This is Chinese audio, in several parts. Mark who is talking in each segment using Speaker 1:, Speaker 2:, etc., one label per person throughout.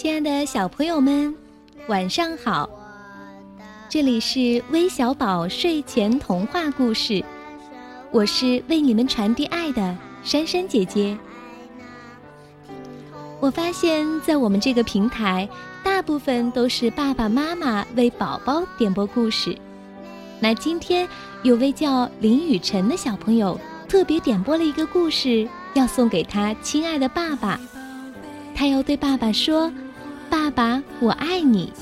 Speaker 1: 亲爱的小朋友们，晚上好！这里是微小宝睡前童话故事，我是为你们传递爱的珊珊姐姐。我发现，在我们这个平台，大部分都是爸爸妈妈为宝宝点播故事。那今天有位叫林雨晨的小朋友特别点播了一个故事，要送给他亲爱的爸爸。他要对爸爸说：“爸爸，我爱你。”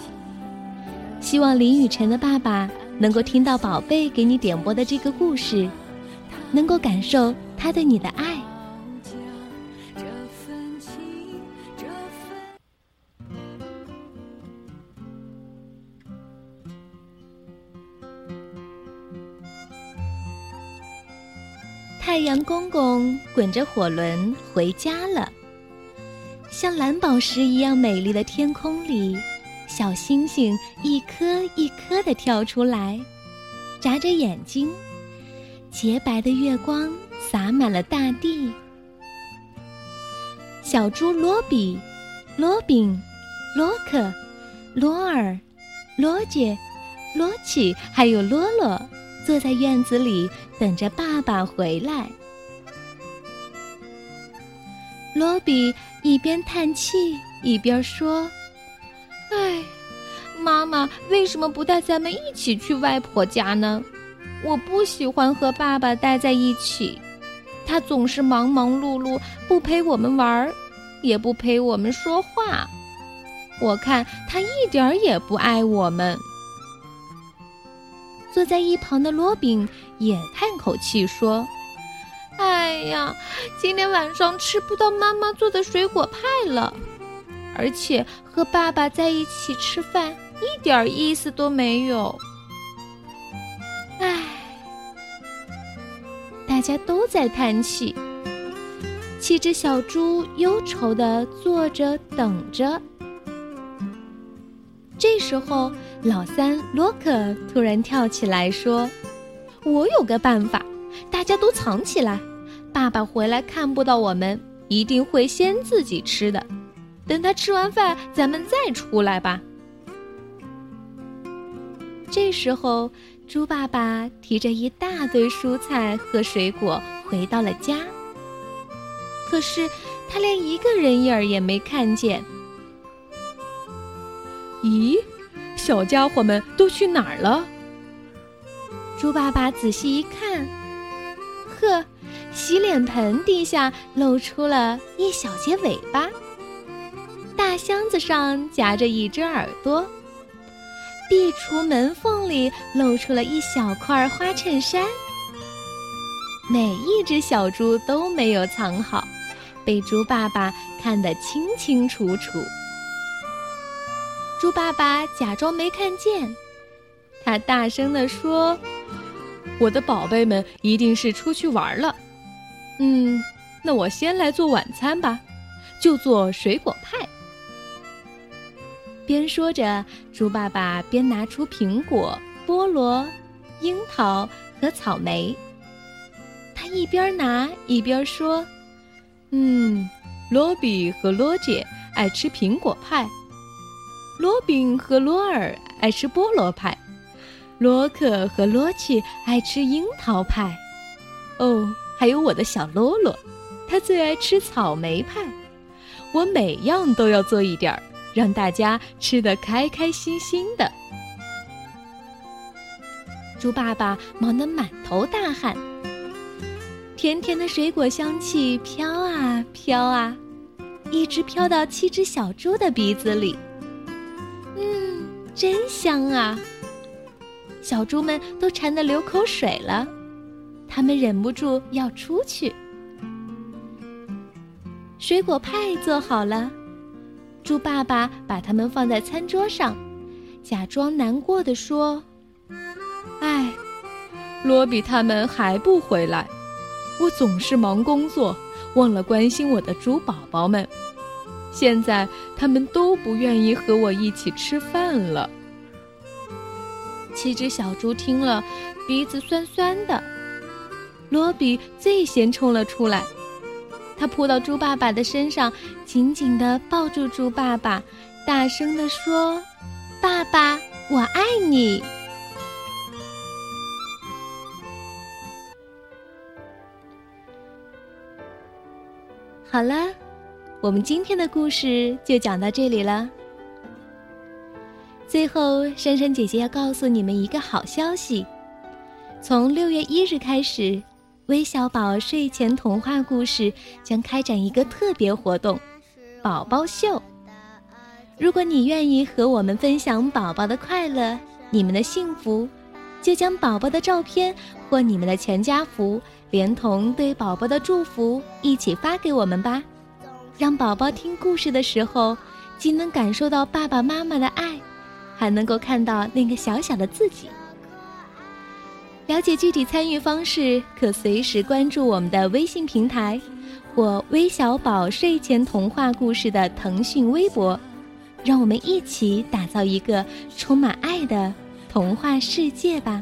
Speaker 1: 希望林雨晨的爸爸能够听到宝贝给你点播的这个故事，能够感受他对你的爱。太阳公公滚着火轮回家了。像蓝宝石一样美丽的天空里，小星星一颗一颗的跳出来，眨着眼睛。洁白的月光洒满了大地。小猪罗比、罗宾、罗克、罗尔、罗杰、罗奇，还有罗罗，坐在院子里等着爸爸回来。罗比。一边叹气一边说：“哎，妈妈为什么不带咱们一起去外婆家呢？我不喜欢和爸爸待在一起，他总是忙忙碌碌，不陪我们玩儿，也不陪我们说话。我看他一点儿也不爱我们。”坐在一旁的罗宾也叹口气说。哎呀，今天晚上吃不到妈妈做的水果派了，而且和爸爸在一起吃饭一点意思都没有。唉，大家都在叹气。七只小猪忧愁的坐着等着。这时候，老三罗克突然跳起来说：“我有个办法。”大家都藏起来，爸爸回来看不到我们，一定会先自己吃的。等他吃完饭，咱们再出来吧。这时候，猪爸爸提着一大堆蔬菜和水果回到了家，可是他连一个人影儿也没看见。
Speaker 2: 咦，小家伙们都去哪儿了？
Speaker 1: 猪爸爸仔细一看。呵，洗脸盆底下露出了一小截尾巴，大箱子上夹着一只耳朵，壁橱门缝里露出了一小块花衬衫。每一只小猪都没有藏好，被猪爸爸看得清清楚楚。猪爸爸假装没看见，他大声地说。
Speaker 2: 我的宝贝们一定是出去玩了，嗯，那我先来做晚餐吧，就做水果派。
Speaker 1: 边说着，猪爸爸边拿出苹果、菠萝、樱桃和草莓。他一边拿一边说：“
Speaker 2: 嗯，罗比和罗姐爱吃苹果派，罗宾和罗尔爱吃菠萝派。”罗克和罗奇爱吃樱桃派，哦，还有我的小罗罗，他最爱吃草莓派。我每样都要做一点儿，让大家吃得开开心心的。
Speaker 1: 猪爸爸忙得满头大汗，甜甜的水果香气飘啊飘啊，一直飘到七只小猪的鼻子里。嗯，真香啊！小猪们都馋得流口水了，他们忍不住要出去。水果派做好了，猪爸爸把它们放在餐桌上，假装难过的说：“
Speaker 2: 哎，罗比他们还不回来，我总是忙工作，忘了关心我的猪宝宝们。现在他们都不愿意和我一起吃饭了。”
Speaker 1: 七只小猪听了，鼻子酸酸的。罗比最先冲了出来：“他扑到猪爸爸的身上，紧紧地抱住猪爸爸，大声地说：“爸爸，我爱你。”好了，我们今天的故事就讲到这里了。最后，珊珊姐姐要告诉你们一个好消息：从六月一日开始，微小宝睡前童话故事将开展一个特别活动——宝宝秀。如果你愿意和我们分享宝宝的快乐、你们的幸福，就将宝宝的照片或你们的全家福。连同对宝宝的祝福一起发给我们吧，让宝宝听故事的时候，既能感受到爸爸妈妈的爱，还能够看到那个小小的自己。了解具体参与方式，可随时关注我们的微信平台，或微小宝睡前童话故事的腾讯微博，让我们一起打造一个充满爱的童话世界吧。